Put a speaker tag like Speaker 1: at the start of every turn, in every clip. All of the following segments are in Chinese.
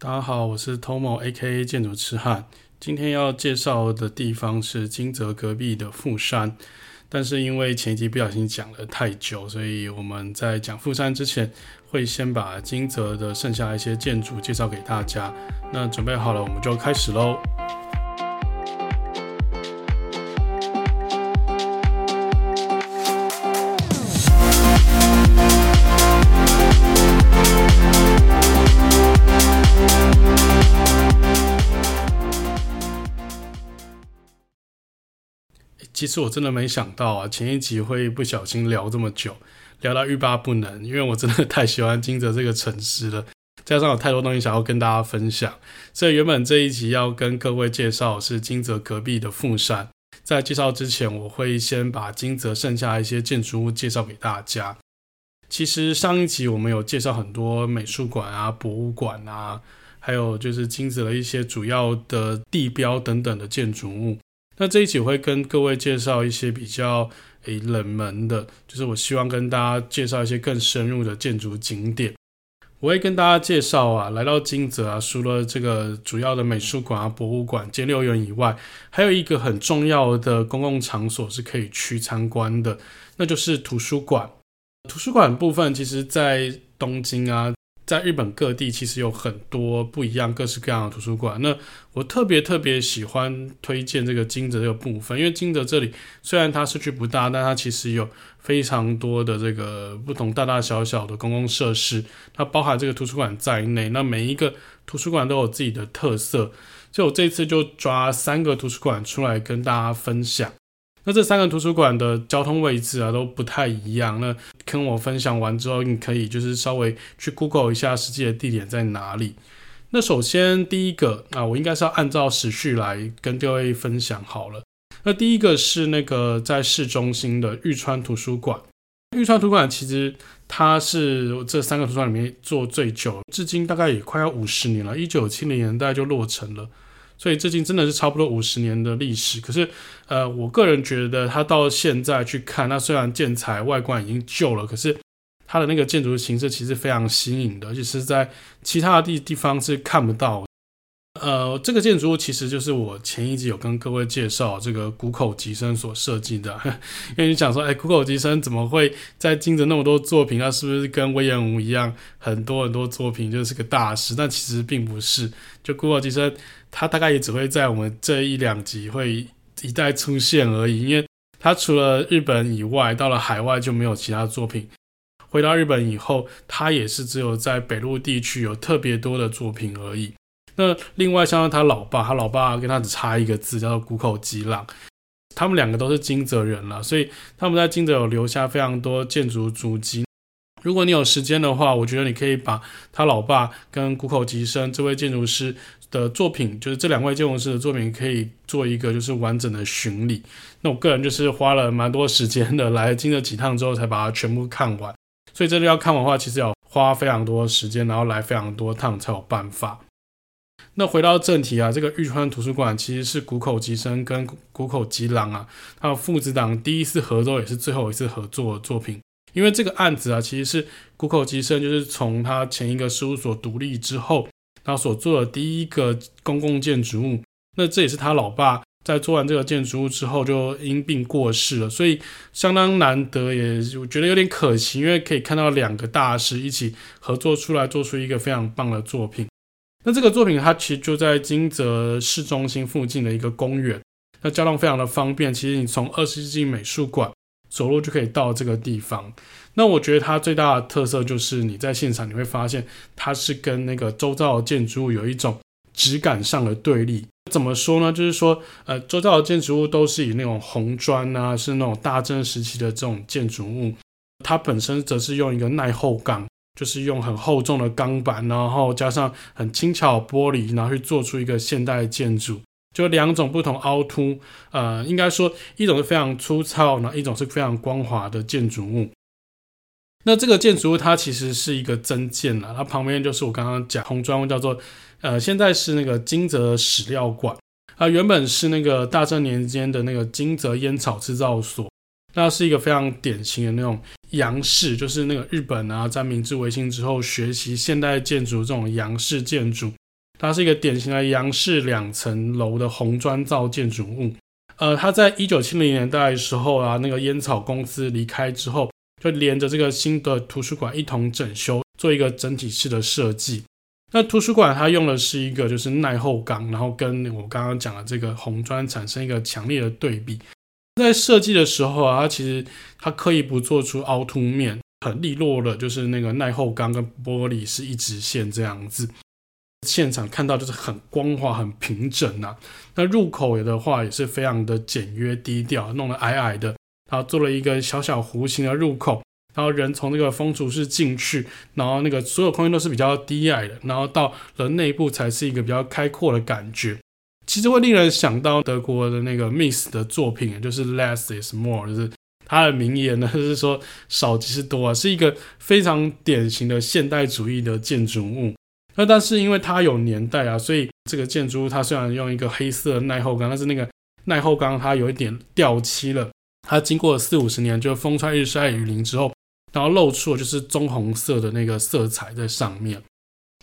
Speaker 1: 大家好，我是 Tomo，A.K.A 建筑痴汉。今天要介绍的地方是金泽隔壁的富山，但是因为前一集不小心讲了太久，所以我们在讲富山之前，会先把金泽的剩下一些建筑介绍给大家。那准备好了，我们就开始喽。其实我真的没想到啊，前一集会不小心聊这么久，聊到欲罢不能，因为我真的太喜欢金泽这个城市了，加上有太多东西想要跟大家分享，所以原本这一集要跟各位介绍是金泽隔壁的富山。在介绍之前，我会先把金泽剩下一些建筑物介绍给大家。其实上一集我们有介绍很多美术馆啊、博物馆啊，还有就是金泽的一些主要的地标等等的建筑物。那这一集我会跟各位介绍一些比较诶冷门的，就是我希望跟大家介绍一些更深入的建筑景点。我会跟大家介绍啊，来到金泽啊，除了这个主要的美术馆啊、博物馆、兼六园以外，还有一个很重要的公共场所是可以去参观的，那就是图书馆。图书馆部分，其实在东京啊。在日本各地其实有很多不一样、各式各样的图书馆。那我特别特别喜欢推荐这个金泽这个部分，因为金泽这里虽然它市区不大，但它其实有非常多的这个不同大大小小的公共设施，它包含这个图书馆在内。那每一个图书馆都有自己的特色，所以我这次就抓三个图书馆出来跟大家分享。那这三个图书馆的交通位置啊都不太一样。那跟我分享完之后，你可以就是稍微去 Google 一下实际的地点在哪里。那首先第一个啊，我应该是要按照时序来跟各位分享好了。那第一个是那个在市中心的玉川图书馆。玉川图书馆其实它是这三个图书馆里面做最久，至今大概也快要五十年了，一九七零年代就落成了。所以最近真的是差不多五十年的历史，可是，呃，我个人觉得它到现在去看，那虽然建材外观已经旧了，可是它的那个建筑形式其实非常新颖的，而且是在其他的地地方是看不到。呃，这个建筑物其实就是我前一集有跟各位介绍这个谷口吉生所设计的，因为你想说，哎，谷口吉生怎么会在金泽那么多作品？他是不是跟隈研吾一样，很多很多作品就是个大师？但其实并不是，就谷口吉生，他大概也只会在我们这一两集会一再出现而已，因为他除了日本以外，到了海外就没有其他作品。回到日本以后，他也是只有在北陆地区有特别多的作品而已。那另外，像他老爸，他老爸跟他只差一个字，叫做谷口吉朗。他们两个都是金泽人了，所以他们在金泽有留下非常多建筑足迹。如果你有时间的话，我觉得你可以把他老爸跟谷口吉生这位建筑师的作品，就是这两位建筑师的作品，可以做一个就是完整的巡礼。那我个人就是花了蛮多时间的，来金泽几趟之后才把它全部看完。所以这里要看完的话，其实要花非常多时间，然后来非常多趟才有办法。那回到正题啊，这个玉川图书馆其实是谷口吉生跟谷口吉郎啊，他父子档第一次合作也是最后一次合作的作品。因为这个案子啊，其实是谷口吉生就是从他前一个事务所独立之后，他所做的第一个公共建筑物。那这也是他老爸在做完这个建筑物之后就因病过世了，所以相当难得，也我觉得有点可惜，因为可以看到两个大师一起合作出来，做出一个非常棒的作品。那这个作品它其实就在金泽市中心附近的一个公园，那交通非常的方便。其实你从二十世纪美术馆走路就可以到这个地方。那我觉得它最大的特色就是你在现场你会发现它是跟那个周遭的建筑物有一种质感上的对立。怎么说呢？就是说，呃，周遭的建筑物都是以那种红砖啊，是那种大正时期的这种建筑物，它本身则是用一个耐候钢。就是用很厚重的钢板，然后加上很轻巧的玻璃，然后去做出一个现代建筑，就两种不同凹凸。呃，应该说一种是非常粗糙，然后一种是非常光滑的建筑物。那这个建筑物它其实是一个增建了，它旁边就是我刚刚讲红砖屋，叫做呃，现在是那个金泽史料馆，啊、原本是那个大正年间的那个金泽烟草制造所，那是一个非常典型的那种。洋式就是那个日本啊，在明治维新之后学习现代建筑这种洋式建筑，它是一个典型的洋式两层楼的红砖造建筑物。呃，它在一九七零年代的时候啊，那个烟草公司离开之后，就连着这个新的图书馆一同整修，做一个整体式的设计。那图书馆它用的是一个就是耐候钢，然后跟我刚刚讲的这个红砖产生一个强烈的对比。在设计的时候啊，它其实它刻意不做出凹凸面，很利落的，就是那个耐候钢跟玻璃是一直线这样子。现场看到就是很光滑、很平整呐、啊。那入口的话也是非常的简约低调，弄得矮矮的，然后做了一个小小弧形的入口。然后人从那个风厨室进去，然后那个所有空间都是比较低矮的，然后到了内部才是一个比较开阔的感觉。其实会令人想到德国的那个 Mies 的作品，就是 Less is more，就是他的名言呢，就是说少即是多啊，是一个非常典型的现代主义的建筑物。那但是因为它有年代啊，所以这个建筑物它虽然用一个黑色耐候钢，但是那个耐候钢它有一点掉漆了，它经过了四五十年，就风吹日晒雨淋之后。然后露出的就是棕红色的那个色彩在上面，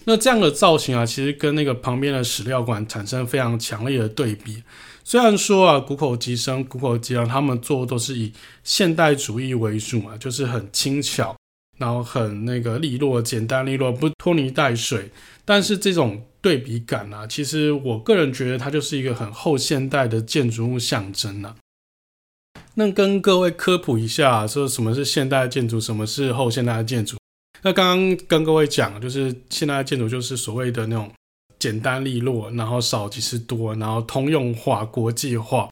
Speaker 1: 那这样的造型啊，其实跟那个旁边的史料馆产生非常强烈的对比。虽然说啊，谷口吉生、谷口吉郎他们做的都是以现代主义为主嘛，就是很轻巧，然后很那个利落、简单利落，不拖泥带水。但是这种对比感啊，其实我个人觉得它就是一个很后现代的建筑物象征啊。那跟各位科普一下，说什么是现代建筑，什么是后现代的建筑。那刚刚跟各位讲，就是现代建筑就是所谓的那种简单利落，然后少即是多，然后通用化、国际化。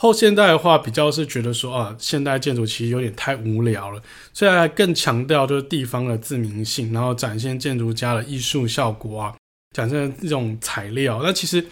Speaker 1: 后现代的话，比较是觉得说啊，现代建筑其实有点太无聊了，虽然更强调就是地方的自明性，然后展现建筑家的艺术效果啊，展现这种材料。那其实。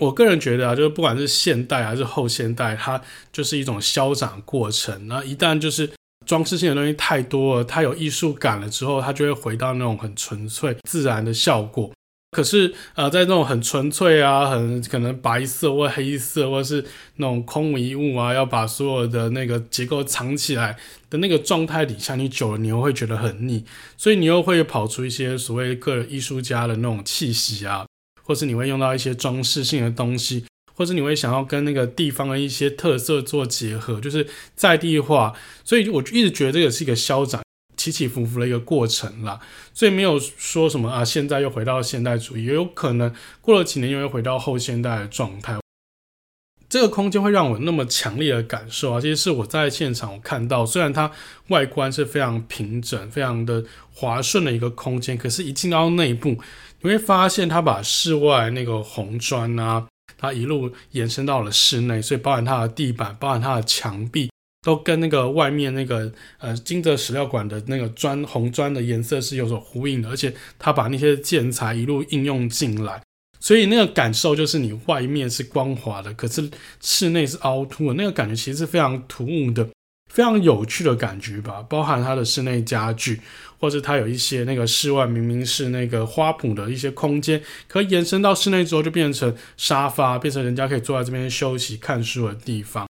Speaker 1: 我个人觉得啊，就是不管是现代还是后现代，它就是一种消长过程。那一旦就是装饰性的东西太多了，它有艺术感了之后，它就会回到那种很纯粹自然的效果。可是呃，在那种很纯粹啊，很可能白色或黑色，或是那种空无一物啊，要把所有的那个结构藏起来的那个状态底下，你久了你又会觉得很腻，所以你又会跑出一些所谓个人艺术家的那种气息啊。或是你会用到一些装饰性的东西，或是你会想要跟那个地方的一些特色做结合，就是在地化。所以我一直觉得这个是一个消长、起起伏伏的一个过程啦。所以没有说什么啊，现在又回到现代主义，也有可能过了几年又会回到后现代的状态。这个空间会让我那么强烈的感受啊，其实是我在现场我看到，虽然它外观是非常平整、非常的滑顺的一个空间，可是一进到内部。你会发现，它把室外那个红砖啊，它一路延伸到了室内，所以包含它的地板，包含它的墙壁，都跟那个外面那个呃金泽史料馆的那个砖红砖的颜色是有所呼应的，而且它把那些建材一路应用进来，所以那个感受就是你外面是光滑的，可是室内是凹凸的，那个感觉其实是非常突兀的。非常有趣的感觉吧，包含它的室内家具，或者它有一些那个室外明明是那个花圃的一些空间，可延伸到室内之后就变成沙发，变成人家可以坐在这边休息看书的地方。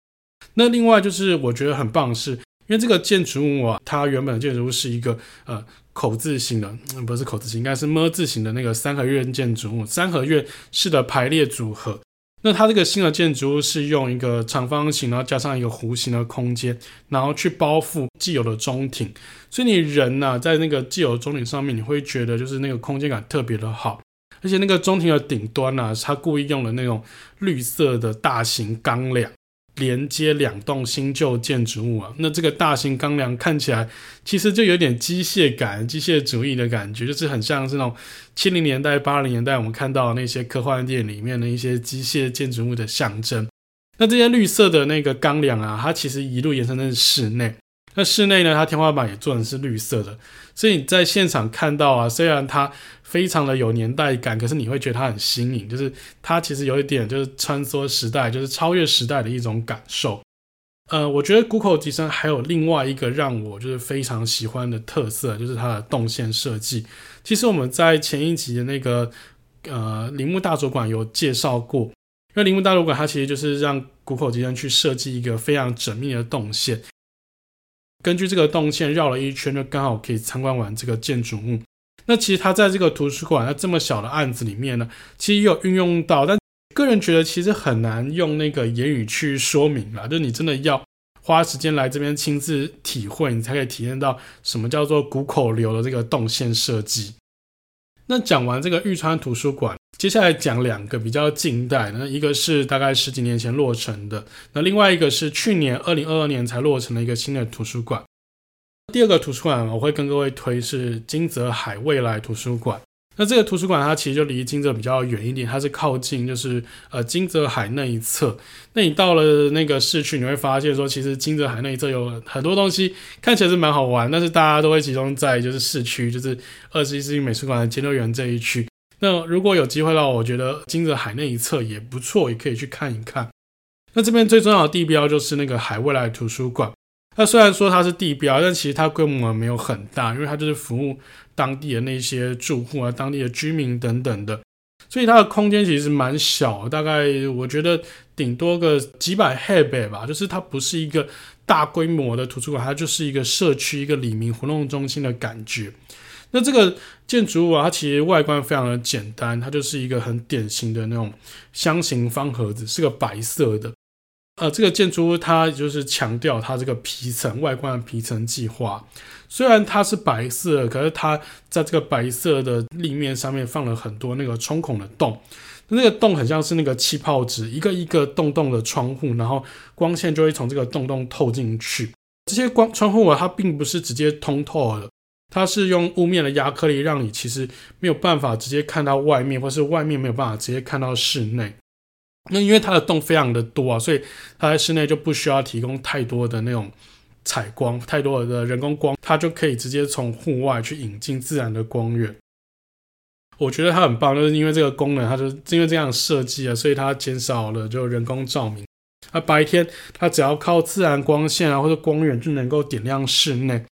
Speaker 1: 那另外就是我觉得很棒的是，因为这个建筑物啊，它原本的建筑物是一个呃口字形的，不是口字形，应该是么字形的那个三合院建筑物，三合院式的排列组合。那它这个新的建筑物是用一个长方形，然后加上一个弧形的空间，然后去包覆既有的中庭，所以你人呢、在那个既有的中庭上面，你会觉得就是那个空间感特别的好，而且那个中庭的顶端呢、啊，它故意用了那种绿色的大型钢梁。连接两栋新旧建筑物啊，那这个大型钢梁看起来其实就有点机械感、机械主义的感觉，就是很像是那种七零年代、八零年代我们看到那些科幻电影里面的一些机械建筑物的象征。那这些绿色的那个钢梁啊，它其实一路延伸在室内。那室内呢，它天花板也做的是绿色的，所以你在现场看到啊，虽然它非常的有年代感，可是你会觉得它很新颖，就是它其实有一点就是穿梭时代，就是超越时代的一种感受。呃，我觉得谷口吉生还有另外一个让我就是非常喜欢的特色，就是它的动线设计。其实我们在前一集的那个呃铃木大佐馆有介绍过，因为铃木大佐馆它其实就是让谷口吉生去设计一个非常缜密的动线。根据这个动线绕了一圈，就刚好可以参观完这个建筑物。那其实他在这个图书馆，那这么小的案子里面呢，其实也有运用到，但个人觉得其实很难用那个言语去说明了，就你真的要花时间来这边亲自体会，你才可以体验到什么叫做谷口流的这个动线设计。那讲完这个玉川图书馆，接下来讲两个比较近代，那一个是大概十几年前落成的，那另外一个是去年二零二二年才落成的一个新的图书馆。第二个图书馆我会跟各位推是金泽海未来图书馆。那这个图书馆它其实就离金泽比较远一点，它是靠近就是呃金泽海那一侧。那你到了那个市区，你会发现说，其实金泽海那一侧有很多东西看起来是蛮好玩，但是大家都会集中在就是市区，就是二十一世纪美术馆的金乐园这一区。那如果有机会的话，我觉得金泽海那一侧也不错，也可以去看一看。那这边最重要的地标就是那个海未来图书馆。那虽然说它是地标，但其实它规模没有很大，因为它就是服务当地的那些住户啊、当地的居民等等的，所以它的空间其实蛮小，大概我觉得顶多个几百平米吧，就是它不是一个大规模的图书馆，它就是一个社区、一个里民活动中心的感觉。那这个建筑物啊，它其实外观非常的简单，它就是一个很典型的那种箱型方盒子，是个白色的。呃，这个建筑物它就是强调它这个皮层外观的皮层计划。虽然它是白色，可是它在这个白色的立面上面放了很多那个穿孔的洞。那个洞很像是那个气泡纸，一个一个洞洞的窗户，然后光线就会从这个洞洞透进去。这些光窗户啊，它并不是直接通透的，它是用雾面的压克力，让你其实没有办法直接看到外面，或是外面没有办法直接看到室内。那因为它的洞非常的多啊，所以它在室内就不需要提供太多的那种采光，太多的人工光，它就可以直接从户外去引进自然的光源。我觉得它很棒，就是因为这个功能，它就是因为这样设计啊，所以它减少了就人工照明。那白天它只要靠自然光线啊或者光源就能够点亮室内。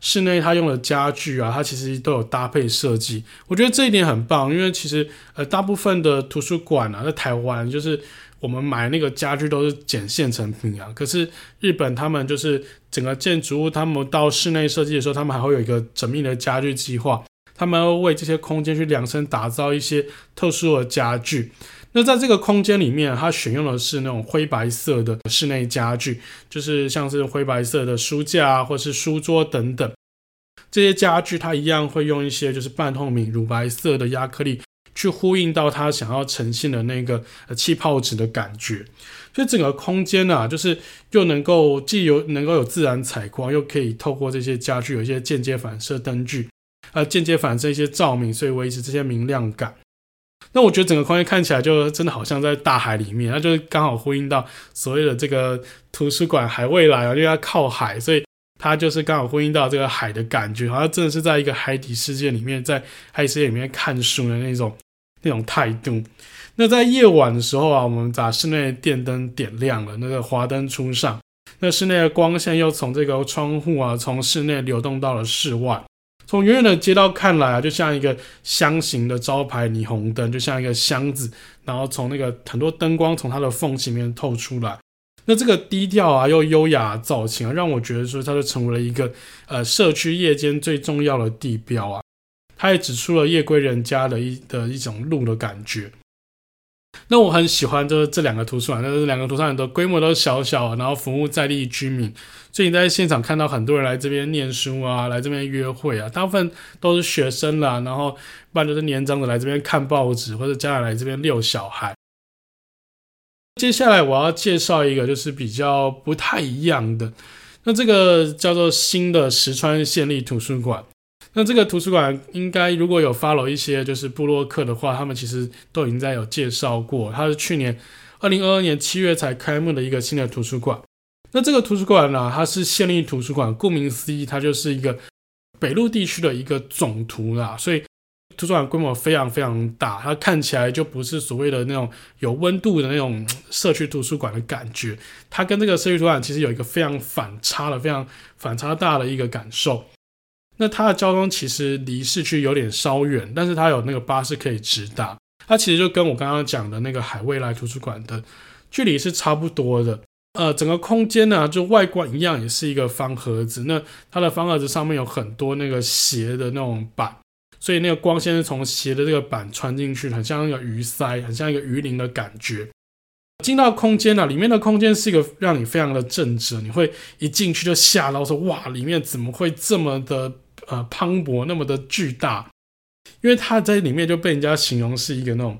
Speaker 1: 室内它用的家具啊，它其实都有搭配设计，我觉得这一点很棒。因为其实呃，大部分的图书馆啊，在台湾就是我们买那个家具都是捡现成品啊。可是日本他们就是整个建筑物，他们到室内设计的时候，他们还会有一个缜密的家具计划，他们要为这些空间去量身打造一些特殊的家具。那在这个空间里面，它选用的是那种灰白色的室内家具，就是像是灰白色的书架啊或是书桌等等。这些家具它一样会用一些就是半透明乳白色的压克力去呼应到它想要呈现的那个气泡纸的感觉。所以整个空间啊，就是又能够既有能够有自然采光，又可以透过这些家具有一些间接反射灯具，呃，间接反射一些照明，所以维持这些明亮感。那我觉得整个空间看起来就真的好像在大海里面，它就是刚好呼应到所谓的这个图书馆海未来啊，因为它靠海，所以它就是刚好呼应到这个海的感觉，好像真的是在一个海底世界里面，在海底世界里面看书的那种那种态度。那在夜晚的时候啊，我们把室内的电灯点亮了，那个华灯初上，那室内的光线又从这个窗户啊，从室内流动到了室外。从远远的街道看来啊，就像一个箱型的招牌霓虹灯，就像一个箱子，然后从那个很多灯光从它的缝隙里面透出来。那这个低调啊又优雅造型啊，让我觉得说它就成为了一个呃社区夜间最重要的地标啊。它也指出了夜归人家的一的一种路的感觉。那我很喜欢就是这两个图书馆，但是两个图书馆的规模都小小，然后服务在地居民。所以你在现场看到很多人来这边念书啊，来这边约会啊，大部分都是学生啦，然后一般都是年长的来这边看报纸，或者家长来这边遛小孩。接下来我要介绍一个就是比较不太一样的，那这个叫做新的石川县立图书馆。那这个图书馆应该如果有 follow 一些就是部落客的话，他们其实都已经在有介绍过。它是去年二零二二年七月才开幕的一个新的图书馆。那这个图书馆呢，它是县立图书馆，顾名思义，它就是一个北陆地区的一个总图啦。所以图书馆规模非常非常大，它看起来就不是所谓的那种有温度的那种社区图书馆的感觉。它跟这个社区图书馆其实有一个非常反差的、非常反差大的一个感受。那它的交通其实离市区有点稍远，但是它有那个巴士可以直达。它其实就跟我刚刚讲的那个海未来图书馆的距离是差不多的。呃，整个空间呢，就外观一样，也是一个方盒子。那它的方盒子上面有很多那个斜的那种板，所以那个光线是从斜的这个板穿进去，很像一个鱼鳃，很像一个鱼鳞的感觉。进到空间呢，里面的空间是一个让你非常的震慑，你会一进去就吓到说哇，里面怎么会这么的呃磅礴，那么的巨大？因为它在里面就被人家形容是一个那种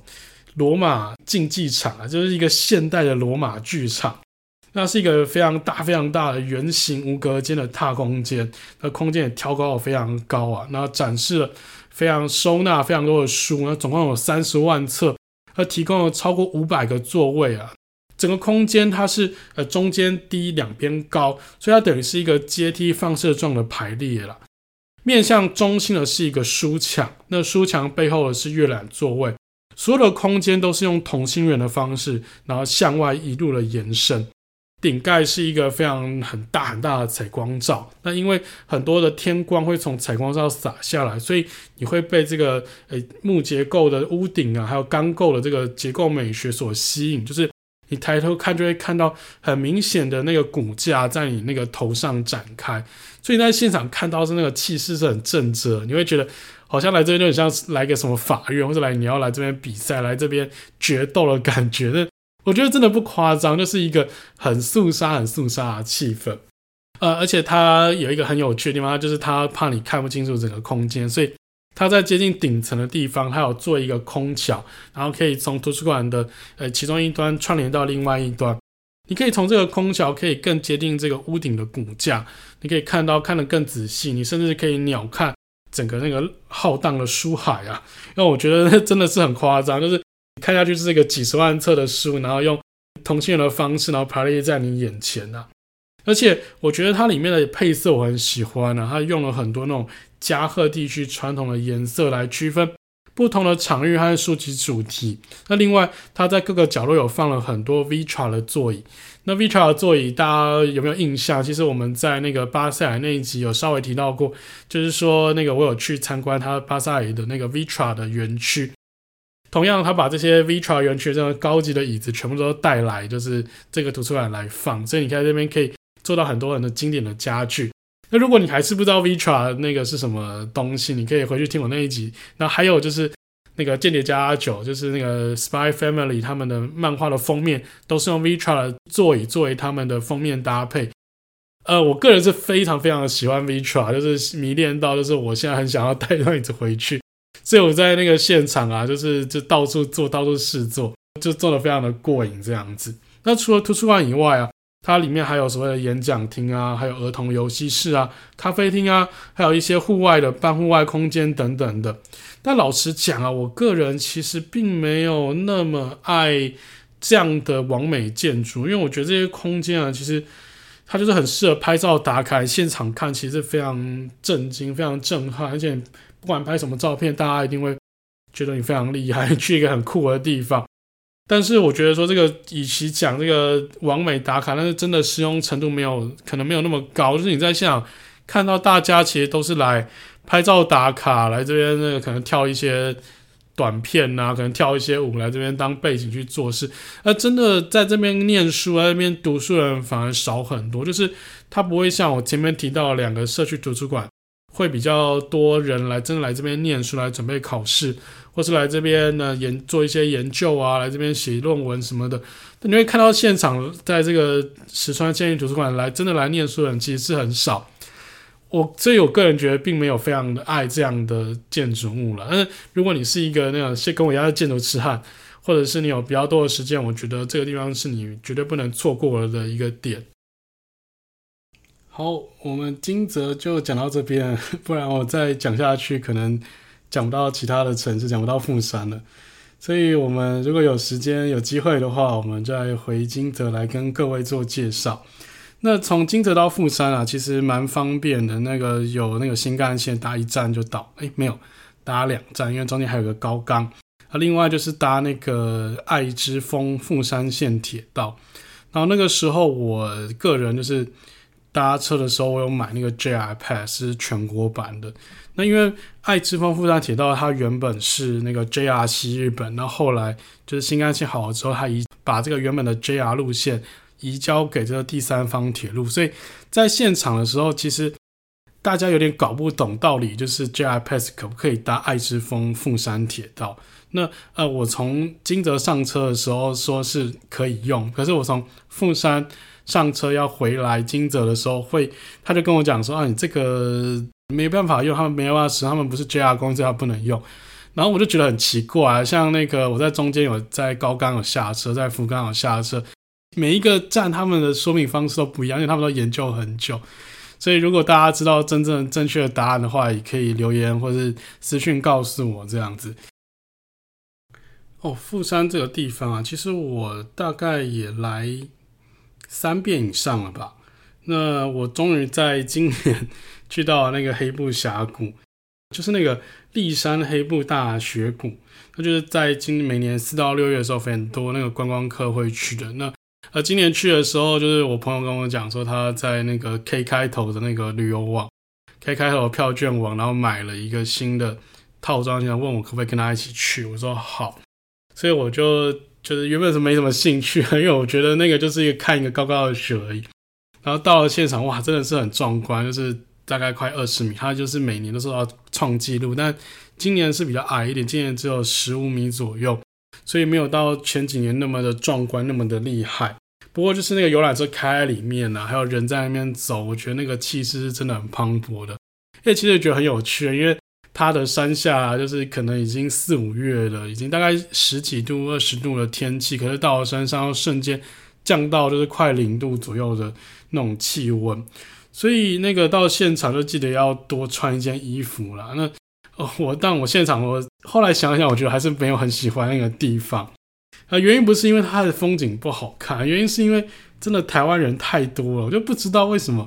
Speaker 1: 罗马竞技场啊，就是一个现代的罗马剧场。那是一个非常大、非常大的圆形无隔间的大空间，那空间也挑高了非常高啊，然后展示了非常收纳非常多的书，那总共有三十万册。它提供了超过五百个座位啊，整个空间它是呃中间低两边高，所以它等于是一个阶梯放射状的排列了。面向中心的是一个书墙，那书墙背后的是阅览座位，所有的空间都是用同心圆的方式，然后向外一路的延伸。顶盖是一个非常很大很大的采光罩，那因为很多的天光会从采光罩洒下来，所以你会被这个呃木结构的屋顶啊，还有钢构的这个结构美学所吸引，就是你抬头看就会看到很明显的那个骨架在你那个头上展开，所以在现场看到是那个气势是很正直，你会觉得好像来这边就很像来个什么法院，或者来你要来这边比赛，来这边决斗的感觉。那我觉得真的不夸张，就是一个很肃杀、很肃杀的气氛。呃，而且它有一个很有趣的地方，就是它怕你看不清楚整个空间，所以它在接近顶层的地方，它有做一个空桥，然后可以从图书馆的呃其中一端串联到另外一端。你可以从这个空桥可以更接近这个屋顶的骨架，你可以看到看得更仔细，你甚至可以鸟瞰整个那个浩荡的书海啊。因为我觉得真的是很夸张，就是。看下去是一个几十万册的书，然后用同心圆的方式，然后排列在你眼前、啊。而且我觉得它里面的配色我很喜欢啊，它用了很多那种加贺地区传统的颜色来区分不同的场域和书籍主题。那另外，它在各个角落有放了很多 Vitra 的座椅。那 Vitra 的座椅大家有没有印象？其实我们在那个巴塞尔那一集有稍微提到过，就是说那个我有去参观它巴塞尔的那个 Vitra 的园区。同样，他把这些 Vitra 园区这种高级的椅子全部都带来，就是这个图书馆来放，所以你看这边可以做到很多很多经典的家具。那如果你还是不知道 Vitra 那个是什么东西，你可以回去听我那一集。那还有就是那个间谍家家酒，就是那个 Spy Family 他们的漫画的封面都是用 Vitra 的座椅作为他们的封面搭配。呃，我个人是非常非常的喜欢 Vitra，就是迷恋到就是我现在很想要带那椅子回去。所以我在那个现场啊，就是就到处坐，到处试坐，就坐的非常的过瘾这样子。那除了图书馆以外啊，它里面还有所谓的演讲厅啊，还有儿童游戏室啊、咖啡厅啊，还有一些户外的半户外空间等等的。但老实讲啊，我个人其实并没有那么爱这样的完美建筑，因为我觉得这些空间啊，其实它就是很适合拍照打卡，现场看其实非常震惊、非常震撼，而且。不管拍什么照片，大家一定会觉得你非常厉害，去一个很酷的地方。但是我觉得说这个，与其讲这个完美打卡，但是真的实用程度没有，可能没有那么高。就是你在现场看到大家其实都是来拍照打卡，来这边那个可能跳一些短片啊，可能跳一些舞来这边当背景去做事。而真的在这边念书，在这边读书的人反而少很多。就是他不会像我前面提到两个社区图书馆。会比较多人来，真的来这边念书，来准备考试，或是来这边呢研做一些研究啊，来这边写论文什么的。你会看到现场，在这个石川县立图书馆来真的来念书的人其实是很少。我这我个人觉得并没有非常的爱这样的建筑物了。但是如果你是一个那样像跟我一样的建筑痴汉，或者是你有比较多的时间，我觉得这个地方是你绝对不能错过了的一个点。好，我们金泽就讲到这边，不然我再讲下去，可能讲不到其他的城市，讲不到富山了。所以，我们如果有时间、有机会的话，我们再回金泽来跟各位做介绍。那从金泽到富山啊，其实蛮方便的。那个有那个新干线，搭一站就到。诶，没有，搭两站，因为中间还有个高冈。啊，另外就是搭那个爱之峰富山线铁道。然后那个时候，我个人就是。搭车的时候，我有买那个 JR Pass，是全国版的。那因为爱知丰富山铁道，它原本是那个 JR 西日本，那后来就是新干线好了之后，它移把这个原本的 JR 路线移交给这个第三方铁路，所以在现场的时候，其实大家有点搞不懂道理，就是 JR Pass 可不可以搭爱知丰富山铁道？那呃，我从金泽上车的时候说是可以用，可是我从富山上车要回来金泽的时候会，会他就跟我讲说啊，你这个没办法用，他们没办法使，他们不是 JR 公司，他不能用。然后我就觉得很奇怪，啊像那个我在中间有在高冈有下车，在福冈有下车，每一个站他们的说明方式都不一样，因为他们都研究很久。所以如果大家知道真正正确的答案的话，也可以留言或是私讯告诉我这样子。哦，富山这个地方啊，其实我大概也来三遍以上了吧。那我终于在今年 去到了那个黑部峡谷，就是那个立山黑部大雪谷，那就是在今每年四到六月的时候，很多那个观光客会去的。那呃，今年去的时候，就是我朋友跟我讲说，他在那个 K 开头的那个旅游网，K 开头的票券网，然后买了一个新的套装，想问我可不可以跟他一起去。我说好。所以我就就是原本是没什么兴趣，因为我觉得那个就是一个看一个高高的雪而已。然后到了现场，哇，真的是很壮观，就是大概快二十米，它就是每年都是要创纪录，但今年是比较矮一点，今年只有十五米左右，所以没有到前几年那么的壮观，那么的厉害。不过就是那个游览车开在里面呢、还有人在那边走，我觉得那个气势是真的很磅礴的。因为其实觉得很有趣，因为。它的山下就是可能已经四五月了，已经大概十几度、二十度的天气，可是到了山上，又瞬间降到就是快零度左右的那种气温，所以那个到现场就记得要多穿一件衣服啦。那哦，我但我现场我后来想想，我觉得还是没有很喜欢那个地方。啊，原因不是因为它的风景不好看，原因是因为真的台湾人太多了，我就不知道为什么。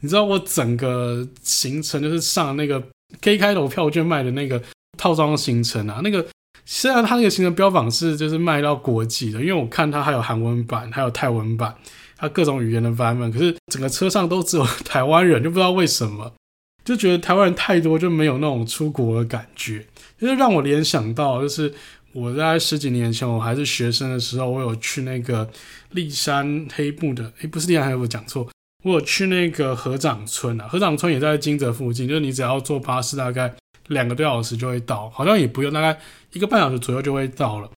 Speaker 1: 你知道我整个行程就是上那个。K 开头票券卖的那个套装行程啊，那个虽然它那个行程标榜是就是卖到国际的，因为我看它还有韩文版，还有泰文版，它各种语言的版本，可是整个车上都只有台湾人，就不知道为什么，就觉得台湾人太多，就没有那种出国的感觉，就是让我联想到，就是我在十几年前我还是学生的时候，我有去那个立山黑部的，诶，不是立山黑部，讲错。我有去那个合掌村啊，合掌村也在金泽附近，就是你只要坐巴士，大概两个多小时就会到，好像也不用，大概一个半小时左右就会到了。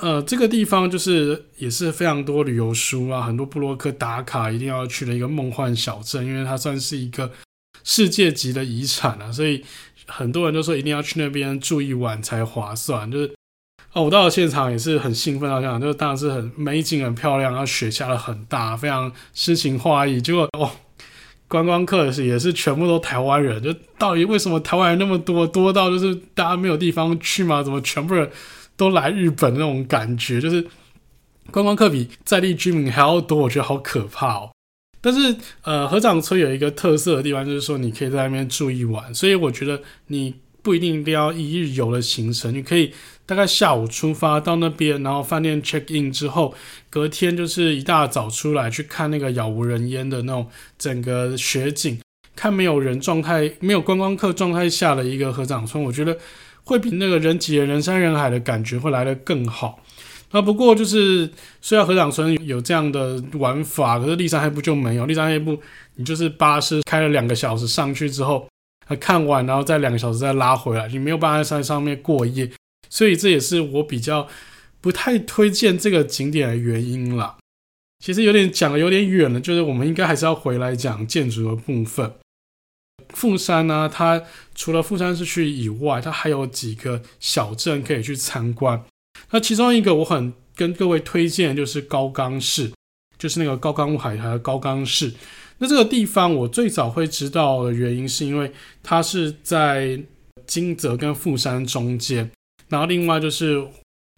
Speaker 1: 呃，这个地方就是也是非常多旅游书啊，很多部落客打卡一定要去的一个梦幻小镇，因为它算是一个世界级的遗产啊，所以很多人都说一定要去那边住一晚才划算，就是。哦，我到了现场也是很兴奋，好像就是当然是很美景很漂亮，然后雪下得很大，非常诗情画意。结果哦，观光客是也是全部都台湾人，就到底为什么台湾人那么多，多到就是大家没有地方去吗？怎么全部人都来日本那种感觉？就是观光客比在地居民还要多，我觉得好可怕哦。但是呃，合掌村有一个特色的地方，就是说你可以在那边住一晚，所以我觉得你不一定一定要一日游的行程，你可以。大概下午出发到那边，然后饭店 check in 之后，隔天就是一大早出来去看那个杳无人烟的那种整个雪景，看没有人状态、没有观光客状态下的一个合掌村，我觉得会比那个人挤人、人山人海的感觉会来得更好。那不过就是虽然合掌村有这样的玩法，可是立山黑部就没有。立山黑部你就是巴士开了两个小时上去之后，看完然后再两个小时再拉回来，你没有办法在山上面过夜。所以这也是我比较不太推荐这个景点的原因啦。其实有点讲的有点远了，就是我们应该还是要回来讲建筑的部分。富山呢、它除了富山市区以外，它还有几个小镇可以去参观。那其中一个我很跟各位推荐就是高冈市，就是那个高冈雾海苔的高冈市。那这个地方我最早会知道的原因，是因为它是在金泽跟富山中间。然后另外就是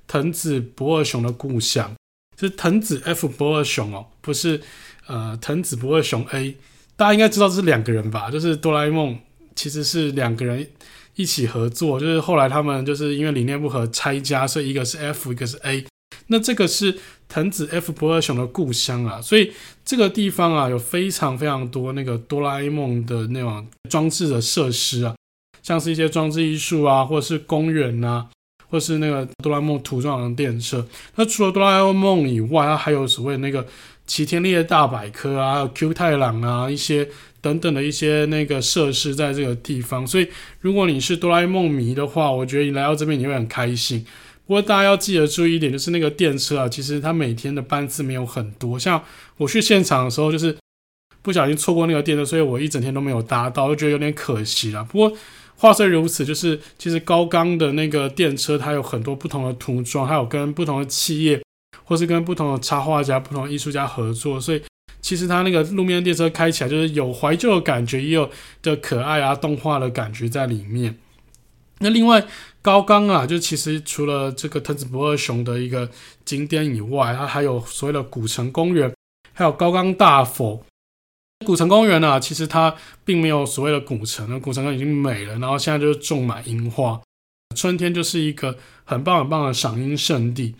Speaker 1: 藤子不二雄的故乡，是藤子 F 不二雄哦，不是呃藤子不二雄 A，大家应该知道这是两个人吧？就是哆啦 A 梦其实是两个人一起合作，就是后来他们就是因为理念不合拆家，所以一个是 F，一个是 A。那这个是藤子 F 不二雄的故乡啊，所以这个地方啊有非常非常多那个哆啦 A 梦的那种装置的设施啊，像是一些装置艺术啊，或者是公园啊。或是那个哆啦 A 梦涂装的电车，那除了哆啦 A 梦以外，它还有所谓那个奇天烈大百科啊，还有 Q 太郎啊，一些等等的一些那个设施在这个地方。所以，如果你是哆啦 A 梦迷的话，我觉得你来到这边你会很开心。不过，大家要记得注意一点，就是那个电车啊，其实它每天的班次没有很多。像我去现场的时候，就是不小心错过那个电车，所以我一整天都没有搭到，就觉得有点可惜了。不过话虽如此，就是其实高冈的那个电车，它有很多不同的涂装，还有跟不同的企业或是跟不同的插画家、不同的艺术家合作，所以其实它那个路面电车开起来就是有怀旧的感觉，也有的可爱啊动画的感觉在里面。那另外。高冈啊，就其实除了这个藤子不二雄的一个景点以外，它还有所谓的古城公园，还有高冈大佛。古城公园呢，其实它并没有所谓的古城，那古城已经没了，然后现在就是种满樱花。春天就是一个很棒很棒的赏樱圣地。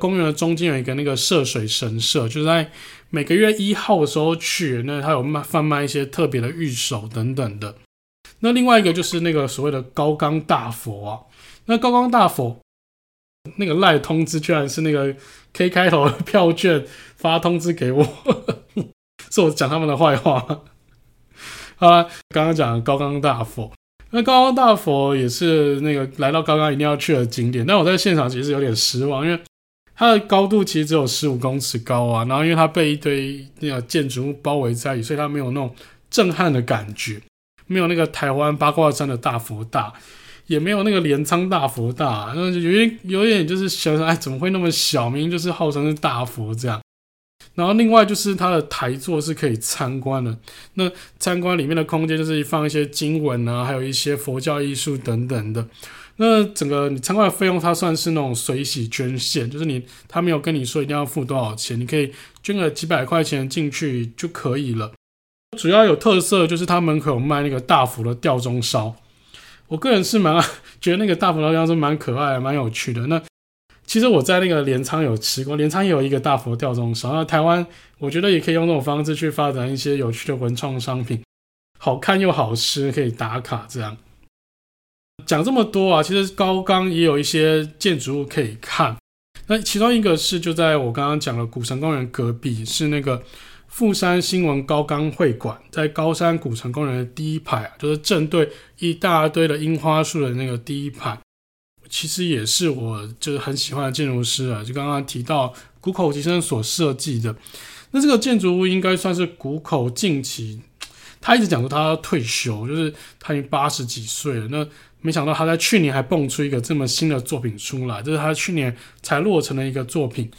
Speaker 1: 公园的中间有一个那个涉水神社，就是在每个月一号的时候去，那它有卖贩卖一些特别的玉手等等的。那另外一个就是那个所谓的高冈大佛啊。那高冈大佛那个赖通知，居然是那个 K 开头的票券发通知给我，是我讲他们的坏话。好了，刚刚讲高冈大佛，那高冈大佛也是那个来到高冈一定要去的景点。但我在现场其实有点失望，因为它的高度其实只有十五公尺高啊，然后因为它被一堆那个建筑物包围在，所以它没有那种震撼的感觉，没有那个台湾八卦山的大佛大。也没有那个镰仓大佛大，那就有点有点就是想想，哎，怎么会那么小？明明就是号称是大佛这样。然后另外就是它的台座是可以参观的，那参观里面的空间就是放一些经文啊，还有一些佛教艺术等等的。那整个你参观的费用，它算是那种随喜捐献，就是你他没有跟你说一定要付多少钱，你可以捐个几百块钱进去就可以了。主要有特色就是它门口有卖那个大佛的吊钟烧。我个人是蛮觉得那个大佛吊钟蛮可爱，蛮有趣的。那其实我在那个镰仓有吃过，镰仓也有一个大佛吊钟烧。那台湾我觉得也可以用这种方式去发展一些有趣的文创商品，好看又好吃，可以打卡这样。讲这么多啊，其实高冈也有一些建筑物可以看。那其中一个是就在我刚刚讲的古城公园隔壁，是那个。富山新闻高冈会馆在高山古城公园的第一排啊，就是正对一大堆的樱花树的那个第一排，其实也是我就是很喜欢的建筑师啊，就刚刚提到谷口吉生所设计的。那这个建筑物应该算是谷口近期，他一直讲说他要退休，就是他已经八十几岁了。那没想到他在去年还蹦出一个这么新的作品出来，这是他去年才落成的一个作品。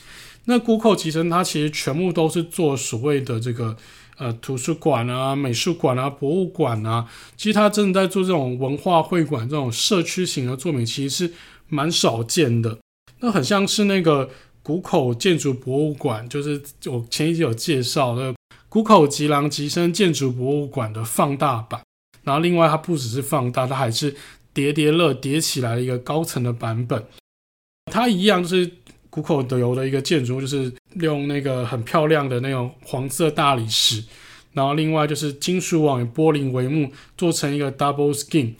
Speaker 1: 那谷口吉生他其实全部都是做所谓的这个呃图书馆啊、美术馆啊、博物馆啊，其实他真的在做这种文化会馆这种社区型的作品，其实是蛮少见的。那很像是那个谷口建筑博物馆，就是我前一集有介绍的谷口吉郎吉生建筑博物馆的放大版。然后另外它不只是放大，它还是叠叠乐叠起来的一个高层的版本。它一样就是。谷口的有的一个建筑，就是用那个很漂亮的那种黄色大理石，然后另外就是金属网与玻璃帷幕做成一个 double skin，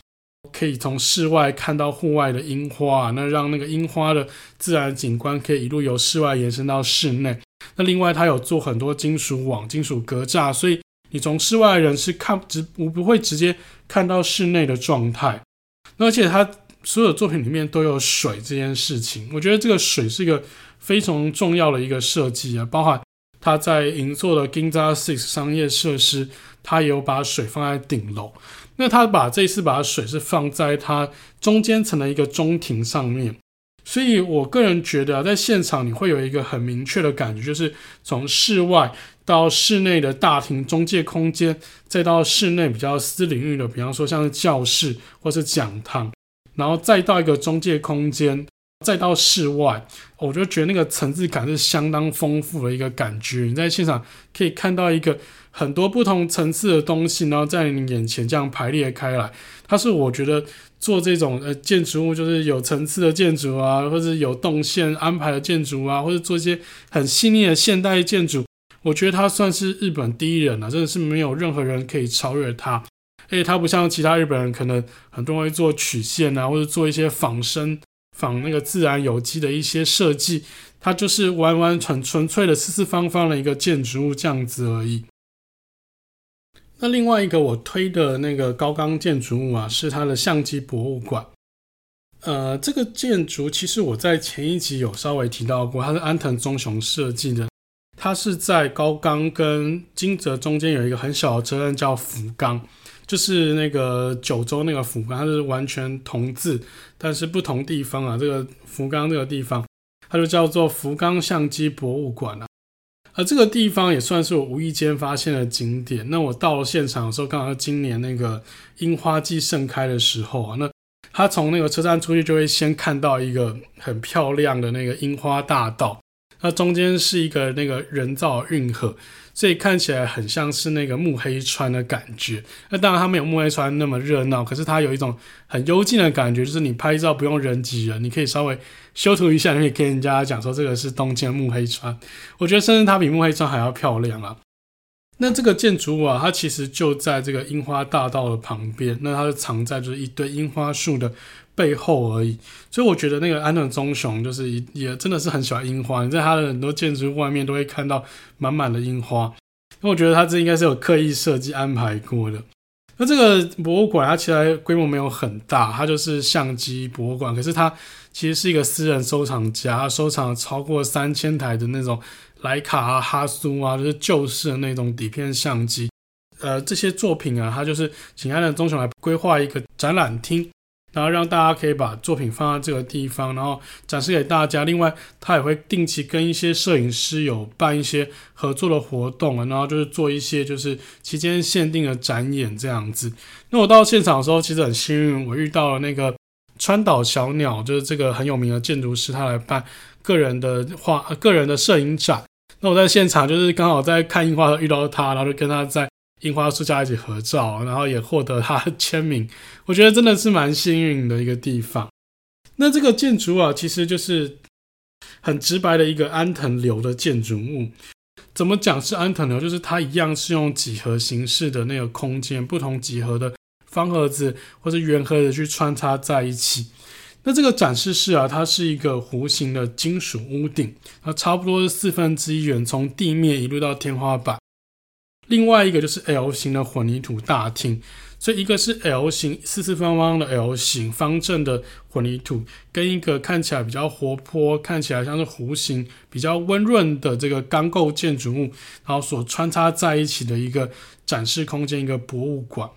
Speaker 1: 可以从室外看到户外的樱花，那让那个樱花的自然景观可以一路由室外延伸到室内。那另外它有做很多金属网、金属格栅，所以你从室外的人是看直我不会直接看到室内的状态，而且他。所有作品里面都有水这件事情，我觉得这个水是一个非常重要的一个设计啊，包含他在银座的 Ginza Six 商业设施，他有把水放在顶楼。那他把这次把水是放在他中间层的一个中庭上面，所以我个人觉得啊，在现场你会有一个很明确的感觉，就是从室外到室内的大厅中介空间，再到室内比较私领域的，比方说像是教室或是讲堂。然后再到一个中介空间，再到室外，我就觉得那个层次感是相当丰富的一个感觉。你在现场可以看到一个很多不同层次的东西，然后在你眼前这样排列开来。它是我觉得做这种呃建筑物，就是有层次的建筑啊，或者有动线安排的建筑啊，或者做一些很细腻的现代建筑，我觉得它算是日本第一人了，真的是没有任何人可以超越它。而且它不像其他日本人，可能很多人会做曲线啊，或者做一些仿生仿那个自然有机的一些设计，它就是完完全纯粹的四四方方的一个建筑物这样子而已。那另外一个我推的那个高冈建筑物啊，是它的相机博物馆。呃，这个建筑其实我在前一集有稍微提到过，它是安藤忠雄设计的。它是在高冈跟金泽中间有一个很小的车站叫福冈，就是那个九州那个福冈，它是完全同字，但是不同地方啊。这个福冈这个地方，它就叫做福冈相机博物馆啊。而这个地方也算是我无意间发现的景点。那我到了现场的时候，刚好是今年那个樱花季盛开的时候啊。那他从那个车站出去，就会先看到一个很漂亮的那个樱花大道。那中间是一个那个人造运河，所以看起来很像是那个木黑川的感觉。那当然它没有木黑川那么热闹，可是它有一种很幽静的感觉，就是你拍照不用人挤人，你可以稍微修图一下，你可以跟人家讲说这个是东京的木黑川。我觉得甚至它比木黑川还要漂亮啊。那这个建筑物啊，它其实就在这个樱花大道的旁边，那它是藏在就是一堆樱花树的背后而已，所以我觉得那个安藤忠雄就是也真的是很喜欢樱花。你在他的很多建筑外面都会看到满满的樱花，那我觉得他这应该是有刻意设计安排过的。那这个博物馆它其实规模没有很大，它就是相机博物馆，可是它其实是一个私人收藏家，收藏了超过三千台的那种莱卡啊、哈苏啊，就是旧式的那种底片相机。呃，这些作品啊，他就是请安藤忠雄来规划一个展览厅。然后让大家可以把作品放在这个地方，然后展示给大家。另外，他也会定期跟一些摄影师有办一些合作的活动，然后就是做一些就是期间限定的展演这样子。那我到现场的时候，其实很幸运，我遇到了那个川岛小鸟，就是这个很有名的建筑师，他来办个人的画、个人的摄影展。那我在现场就是刚好在看樱花遇到他，然后就跟他在。樱花树下一起合照，然后也获得他的签名，我觉得真的是蛮幸运的一个地方。那这个建筑啊，其实就是很直白的一个安藤流的建筑物。怎么讲是安藤流？就是它一样是用几何形式的那个空间，不同几何的方盒子或者圆盒子去穿插在一起。那这个展示室啊，它是一个弧形的金属屋顶，它差不多是四分之一圆，从地面一路到天花板。另外一个就是 L 型的混凝土大厅，所以一个是 L 型四四方方的 L 型方正的混凝土，跟一个看起来比较活泼、看起来像是弧形、比较温润的这个钢构建筑物，然后所穿插在一起的一个展示空间，一个博物馆。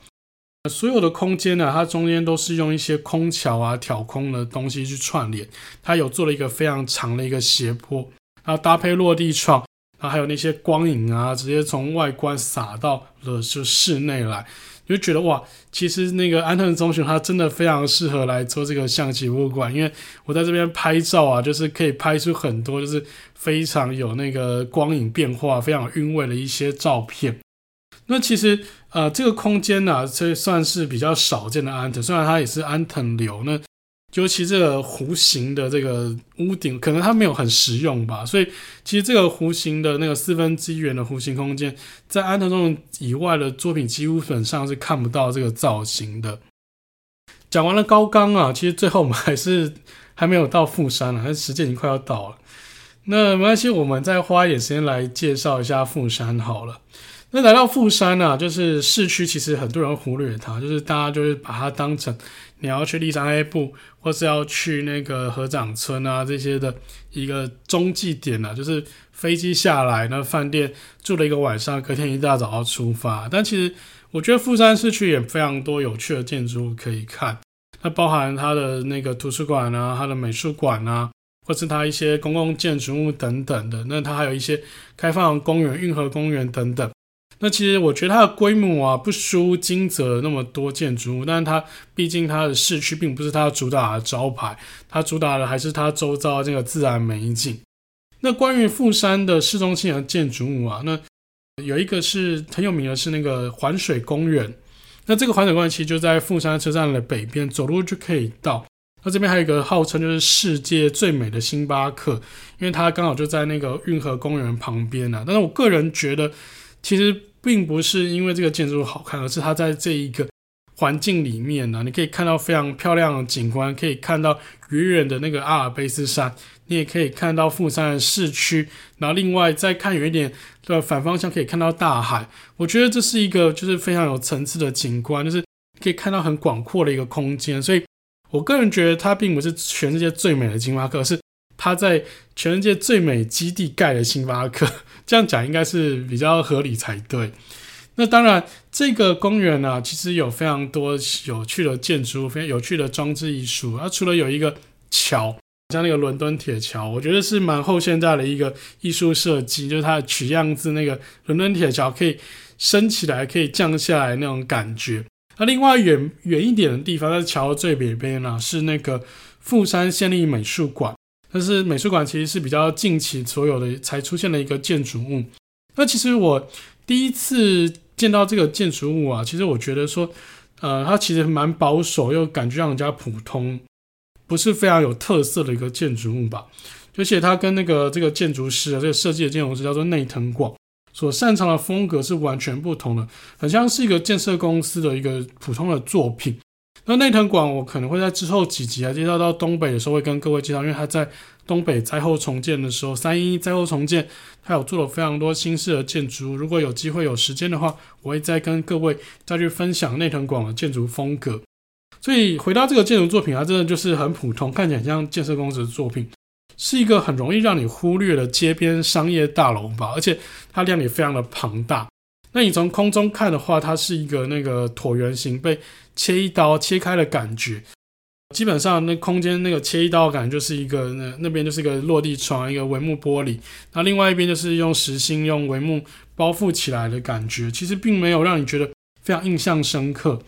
Speaker 1: 所有的空间呢，它中间都是用一些空桥啊、挑空的东西去串联，它有做了一个非常长的一个斜坡，然后搭配落地窗。还有那些光影啊，直接从外观洒到了就室内来，你就觉得哇，其实那个安藤忠雄他真的非常适合来做这个相机博物馆，因为我在这边拍照啊，就是可以拍出很多就是非常有那个光影变化、非常韵味的一些照片。那其实呃，这个空间呢、这算是比较少见的安藤，虽然它也是安藤流那。尤其这个弧形的这个屋顶，可能它没有很实用吧，所以其实这个弧形的那个四分之一圆的弧形空间，在安藤忠以外的作品基本上是看不到这个造型的。讲完了高冈啊，其实最后我们还是还没有到富山啊，但时间已经快要到了。那没关系，我们再花一点时间来介绍一下富山好了。那来到富山呢、啊，就是市区，其实很多人忽略它，就是大家就是把它当成你要去立山黑部，或是要去那个合掌村啊这些的一个中继点啊，就是飞机下来，那饭店住了一个晚上，隔天一大早要出发。但其实我觉得富山市区也非常多有趣的建筑物可以看，那包含它的那个图书馆啊，它的美术馆啊，或是它一些公共建筑物等等的。那它还有一些开放公园、运河公园等等。那其实我觉得它的规模啊，不输金泽那么多建筑物，但是它毕竟它的市区并不是它主打的招牌，它主打的还是它周遭这个自然美景。那关于富山的市中心的建筑物啊，那有一个是很有名的，是那个环水公园。那这个环水公园其实就在富山车站的北边，走路就可以到。那这边还有一个号称就是世界最美的星巴克，因为它刚好就在那个运河公园旁边啊。但是我个人觉得。其实并不是因为这个建筑好看，而是它在这一个环境里面呢，你可以看到非常漂亮的景观，可以看到远远的那个阿尔卑斯山，你也可以看到富山的市区。然后另外再看远一点的反方向，可以看到大海。我觉得这是一个就是非常有层次的景观，就是可以看到很广阔的一个空间。所以我个人觉得它并不是全世界最美的星巴克，是它在全世界最美基地盖的星巴克。这样讲应该是比较合理才对。那当然，这个公园呢、啊，其实有非常多有趣的建筑，非常有趣的装置艺术。它除了有一个桥，像那个伦敦铁桥，我觉得是蛮后现代的一个艺术设计，就是它的取样自那个伦敦铁桥，可以升起来，可以降下来那种感觉。那另外远远一点的地方，在桥的最北边呢，是那个富山县立美术馆。但是美术馆其实是比较近期所有的才出现的一个建筑物。那其实我第一次。见到这个建筑物啊，其实我觉得说，呃，它其实蛮保守，又感觉让人家普通，不是非常有特色的一个建筑物吧。而且它跟那个这个建筑师啊，这个设计的建筑师叫做内藤广，所擅长的风格是完全不同的，很像是一个建设公司的一个普通的作品。那内藤广，我可能会在之后几集啊介绍到东北的时候会跟各位介绍，因为他在东北灾后重建的时候，三一灾后重建，他有做了非常多新式的建筑。如果有机会有时间的话，我会再跟各位再去分享内藤广的建筑风格。所以回到这个建筑作品，它真的就是很普通，看起来很像建设公司的作品，是一个很容易让你忽略的街边商业大楼吧，而且它量也非常的庞大。那你从空中看的话，它是一个那个椭圆形被切一刀切开的感觉。基本上那空间那个切一刀感就是一个那那边就是一个落地窗，一个帷幕玻璃，那另外一边就是用实心用帷幕包覆起来的感觉。其实并没有让你觉得非常印象深刻。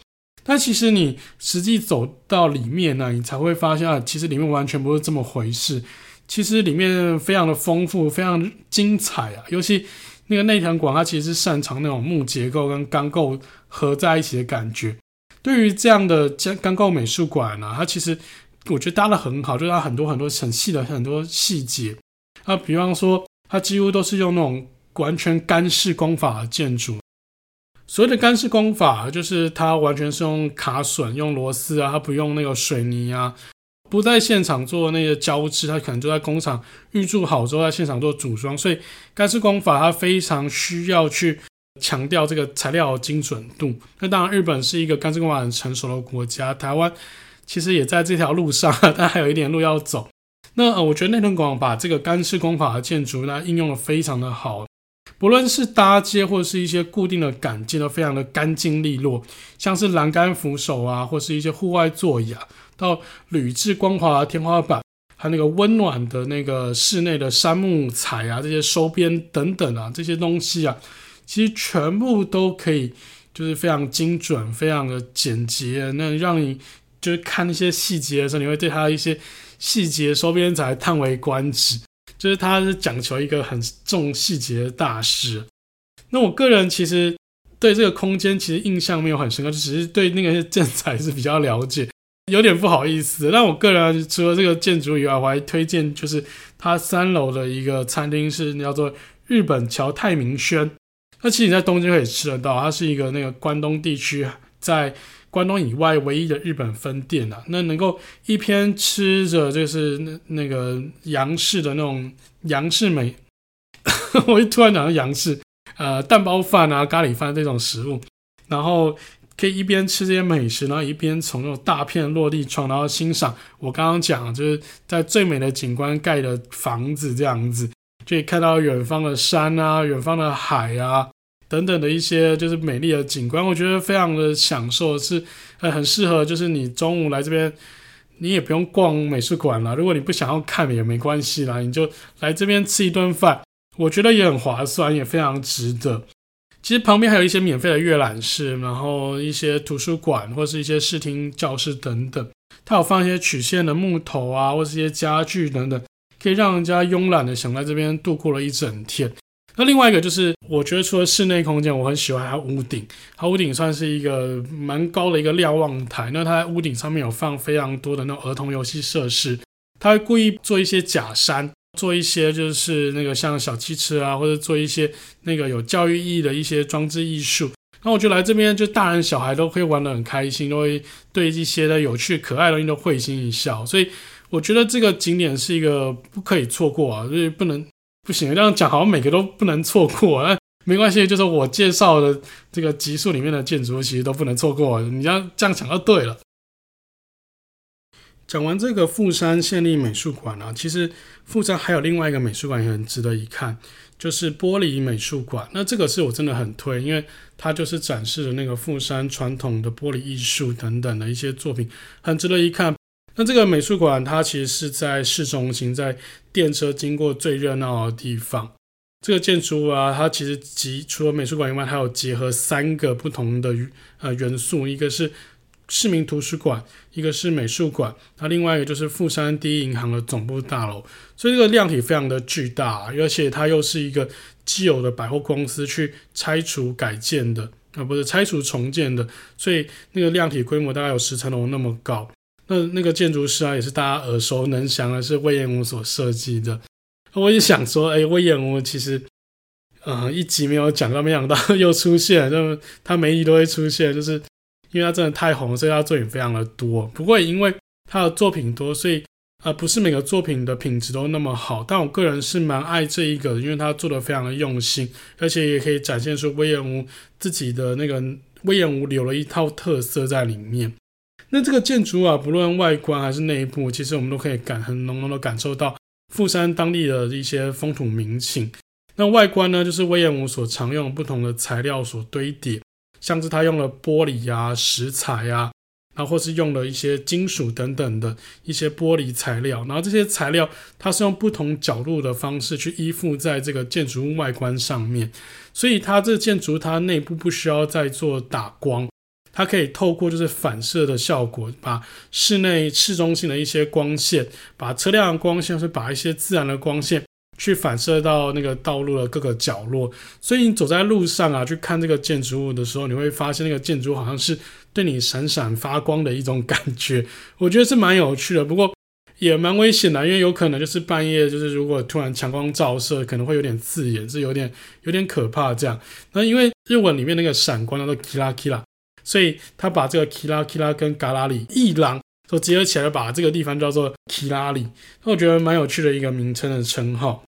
Speaker 1: 但其实你实际走到里面呢，你才会发现，其实里面完全不是这么回事。其实里面非常的丰富，非常精彩啊，尤其。那个内藤广，它其实是擅长那种木结构跟钢构合在一起的感觉。对于这样的钢钢构美术馆呢，它其实我觉得搭得很好，就是它很多很多很细的很多细节。那，比方说，它几乎都是用那种完全干式工法的建筑。所谓的干式工法，就是它完全是用卡榫、用螺丝啊，它不用那个水泥啊。不在现场做那个胶制，它可能就在工厂预铸好之后，在现场做组装。所以干式工法它非常需要去强调这个材料的精准度。那当然，日本是一个干式工法很成熟的国家，台湾其实也在这条路上，但还有一点路要走。那呃，我觉得内藤广把这个干式工法的建筑呢应用的非常的好，不论是搭接或者是一些固定的杆件都非常的干净利落，像是栏杆扶手啊，或是一些户外座椅啊。到铝制光滑的天花板，还有那个温暖的那个室内的杉木材啊，这些收边等等啊，这些东西啊，其实全部都可以，就是非常精准，非常的简洁。那让你就是看那些细节的时候，你会对它一些细节收边材叹为观止。就是它是讲求一个很重细节的大师。那我个人其实对这个空间其实印象没有很深刻，就只是对那个建材是比较了解。有点不好意思，但我个人除了这个建筑以外，我还推荐就是它三楼的一个餐厅是叫做日本桥太明轩。那其实你在东京可以吃得到，它是一个那个关东地区在关东以外唯一的日本分店啊。那能够一边吃着就是那那个洋式的那种洋式美，我一突然讲到洋式，呃，蛋包饭啊、咖喱饭这种食物，然后。可以一边吃这些美食，然后一边从那种大片落地窗，然后欣赏我刚刚讲，就是在最美的景观盖的房子这样子，就可以看到远方的山啊、远方的海啊等等的一些就是美丽的景观，我觉得非常的享受，是呃很适合，就是你中午来这边，你也不用逛美术馆了，如果你不想要看也没关系啦，你就来这边吃一顿饭，我觉得也很划算，也非常值得。其实旁边还有一些免费的阅览室，然后一些图书馆或是一些视听教室等等。它有放一些曲线的木头啊，或是一些家具等等，可以让人家慵懒的想在这边度过了一整天。那另外一个就是，我觉得除了室内空间，我很喜欢它屋顶。它屋顶算是一个蛮高的一个瞭望台，那它屋顶上面有放非常多的那种儿童游戏设施。它会故意做一些假山。做一些就是那个像小汽车啊，或者做一些那个有教育意义的一些装置艺术。那我觉得来这边就大人小孩都可以玩得很开心，都会对一些的有趣可爱的东西都会心一笑。所以我觉得这个景点是一个不可以错过啊，就是不能不行，这样讲好像每个都不能错过啊。没关系，就是我介绍的这个集数里面的建筑其实都不能错过。你要这样讲就对了。讲完这个富山县立美术馆啊，其实富山还有另外一个美术馆也很值得一看，就是玻璃美术馆。那这个是我真的很推，因为它就是展示的那个富山传统的玻璃艺术等等的一些作品，很值得一看。那这个美术馆它其实是在市中心，在电车经过最热闹的地方。这个建筑物啊，它其实集除了美术馆以外，它有结合三个不同的呃元素，一个是。市民图书馆，一个是美术馆，那另外一个就是富山第一银行的总部大楼，所以这个量体非常的巨大，而且它又是一个既有的百货公司去拆除改建的，啊不是拆除重建的，所以那个量体规模大概有十层楼那么高。那那个建筑师啊，也是大家耳熟能详的，是隈研吾所设计的。我也想说，哎，隈研吾其实，呃，一集没有讲到，没想到又出现，就他每一集都会出现，就是。因为他真的太红，所以他作品非常的多。不过因为他的作品多，所以呃不是每个作品的品质都那么好。但我个人是蛮爱这一个的，因为他做的非常的用心，而且也可以展现出隈研吾自己的那个隈研吾留了一套特色在里面。那这个建筑啊，不论外观还是内部，其实我们都可以感很浓浓的感受到富山当地的一些风土民情。那外观呢，就是威廉姆所常用不同的材料所堆叠。像是他用了玻璃啊、石材啊，然后或是用了一些金属等等的一些玻璃材料，然后这些材料它是用不同角度的方式去依附在这个建筑物外观上面，所以它这建筑它内部不需要再做打光，它可以透过就是反射的效果，把室内市中心的一些光线，把车辆的光线，是把一些自然的光线。去反射到那个道路的各个角落，所以你走在路上啊，去看这个建筑物的时候，你会发现那个建筑好像是对你闪闪发光的一种感觉。我觉得是蛮有趣的，不过也蛮危险的，因为有可能就是半夜，就是如果突然强光照射，可能会有点刺眼，是有点有点可怕这样。那因为日文里面那个闪光叫做 kira kira，所以他把这个 kira kira 跟嘎拉里一郎。都结合起来，把这个地方叫做 Kirari，那我觉得蛮有趣的一个名称的称号。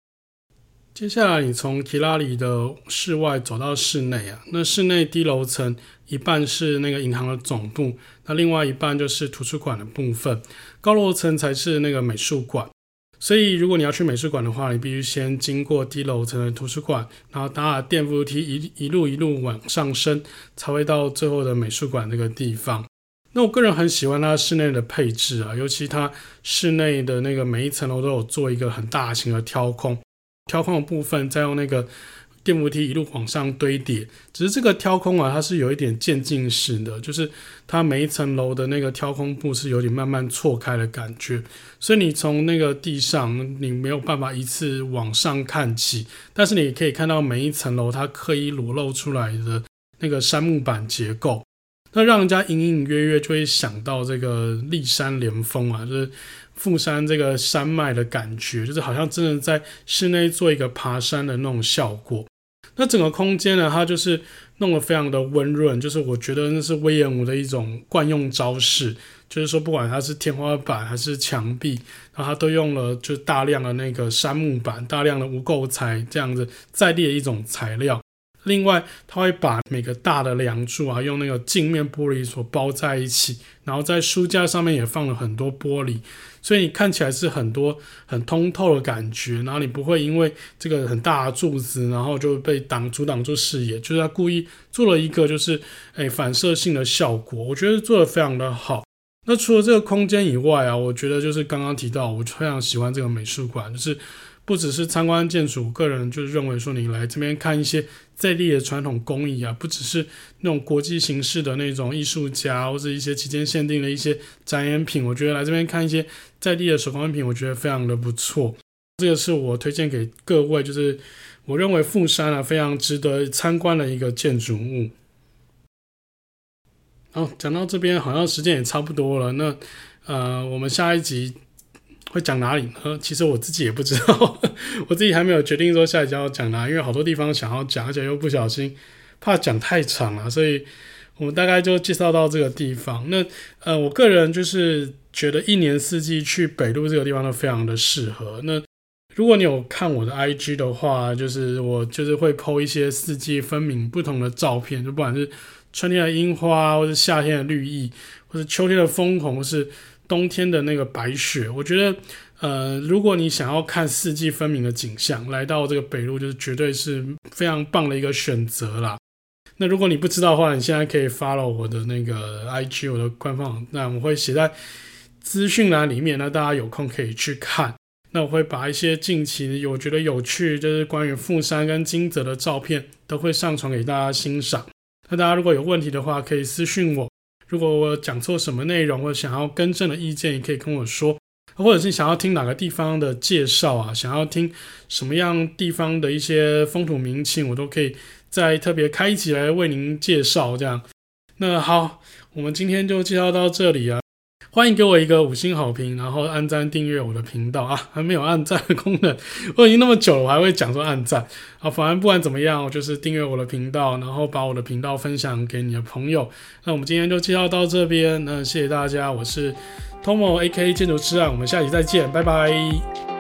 Speaker 1: 接下来，你从 Kirari 的室外走到室内啊，那室内低楼层一半是那个银行的总部，那另外一半就是图书馆的部分，高楼层才是那个美术馆。所以，如果你要去美术馆的话，你必须先经过低楼层的图书馆，然后搭电扶梯一一路一路往上升，才会到最后的美术馆那个地方。那我个人很喜欢它室内的配置啊，尤其它室内的那个每一层楼都有做一个很大型的挑空，挑空的部分再用那个电扶梯一路往上堆叠。只是这个挑空啊，它是有一点渐进式的，就是它每一层楼的那个挑空部是有点慢慢错开的感觉，所以你从那个地上你没有办法一次往上看起，但是你可以看到每一层楼它刻意裸露出来的那个杉木板结构。那让人家隐隐约约就会想到这个立山连峰啊，就是富山这个山脉的感觉，就是好像真的在室内做一个爬山的那种效果。那整个空间呢，它就是弄得非常的温润，就是我觉得那是威廉姆的一种惯用招式，就是说不管它是天花板还是墙壁，然后它都用了就大量的那个杉木板、大量的无垢材这样子在地的一种材料。另外，他会把每个大的梁柱啊，用那个镜面玻璃所包在一起，然后在书架上面也放了很多玻璃，所以你看起来是很多很通透的感觉。然后你不会因为这个很大的柱子，然后就被挡阻挡住视野。就是他故意做了一个就是诶反射性的效果，我觉得做得非常的好。那除了这个空间以外啊，我觉得就是刚刚提到，我非常喜欢这个美术馆，就是。不只是参观建筑，个人就是认为说，你来这边看一些在地的传统工艺啊，不只是那种国际形式的那种艺术家，或者一些期间限定的一些展演品，我觉得来这边看一些在地的手工艺品，我觉得非常的不错。这个是我推荐给各位，就是我认为富山啊非常值得参观的一个建筑物。好，讲到这边好像时间也差不多了，那呃，我们下一集。会讲哪里呢？其实我自己也不知道，我自己还没有决定说下一集要讲哪，因为好多地方想要讲，而且又不小心怕讲太长了，所以我们大概就介绍到这个地方。那呃，我个人就是觉得一年四季去北路这个地方都非常的适合。那如果你有看我的 IG 的话，就是我就是会 po 一些四季分明不同的照片，就不管是春天的樱花，或是夏天的绿意，或是秋天的枫红，或是冬天的那个白雪。我觉得，呃，如果你想要看四季分明的景象，来到这个北路就是绝对是非常棒的一个选择啦。那如果你不知道的话，你现在可以 follow 我的那个 IG，我的官方网站，我会写在资讯栏里面，那大家有空可以去看。那我会把一些近期我觉得有趣，就是关于富山跟金泽的照片，都会上传给大家欣赏。那大家如果有问题的话，可以私讯我。如果我讲错什么内容，或者想要更正的意见，也可以跟我说。或者是想要听哪个地方的介绍啊，想要听什么样地方的一些风土民情，我都可以再特别开起来为您介绍。这样，那好，我们今天就介绍到这里啊。欢迎给我一个五星好评，然后按赞订阅我的频道啊！还没有按赞的功能，我已经那么久了，我还会讲说按赞啊！反正不管怎么样，就是订阅我的频道，然后把我的频道分享给你的朋友。那我们今天就介绍到这边，那谢谢大家，我是 Tomo A.K.A 建筑师啊，我们下期再见，拜拜。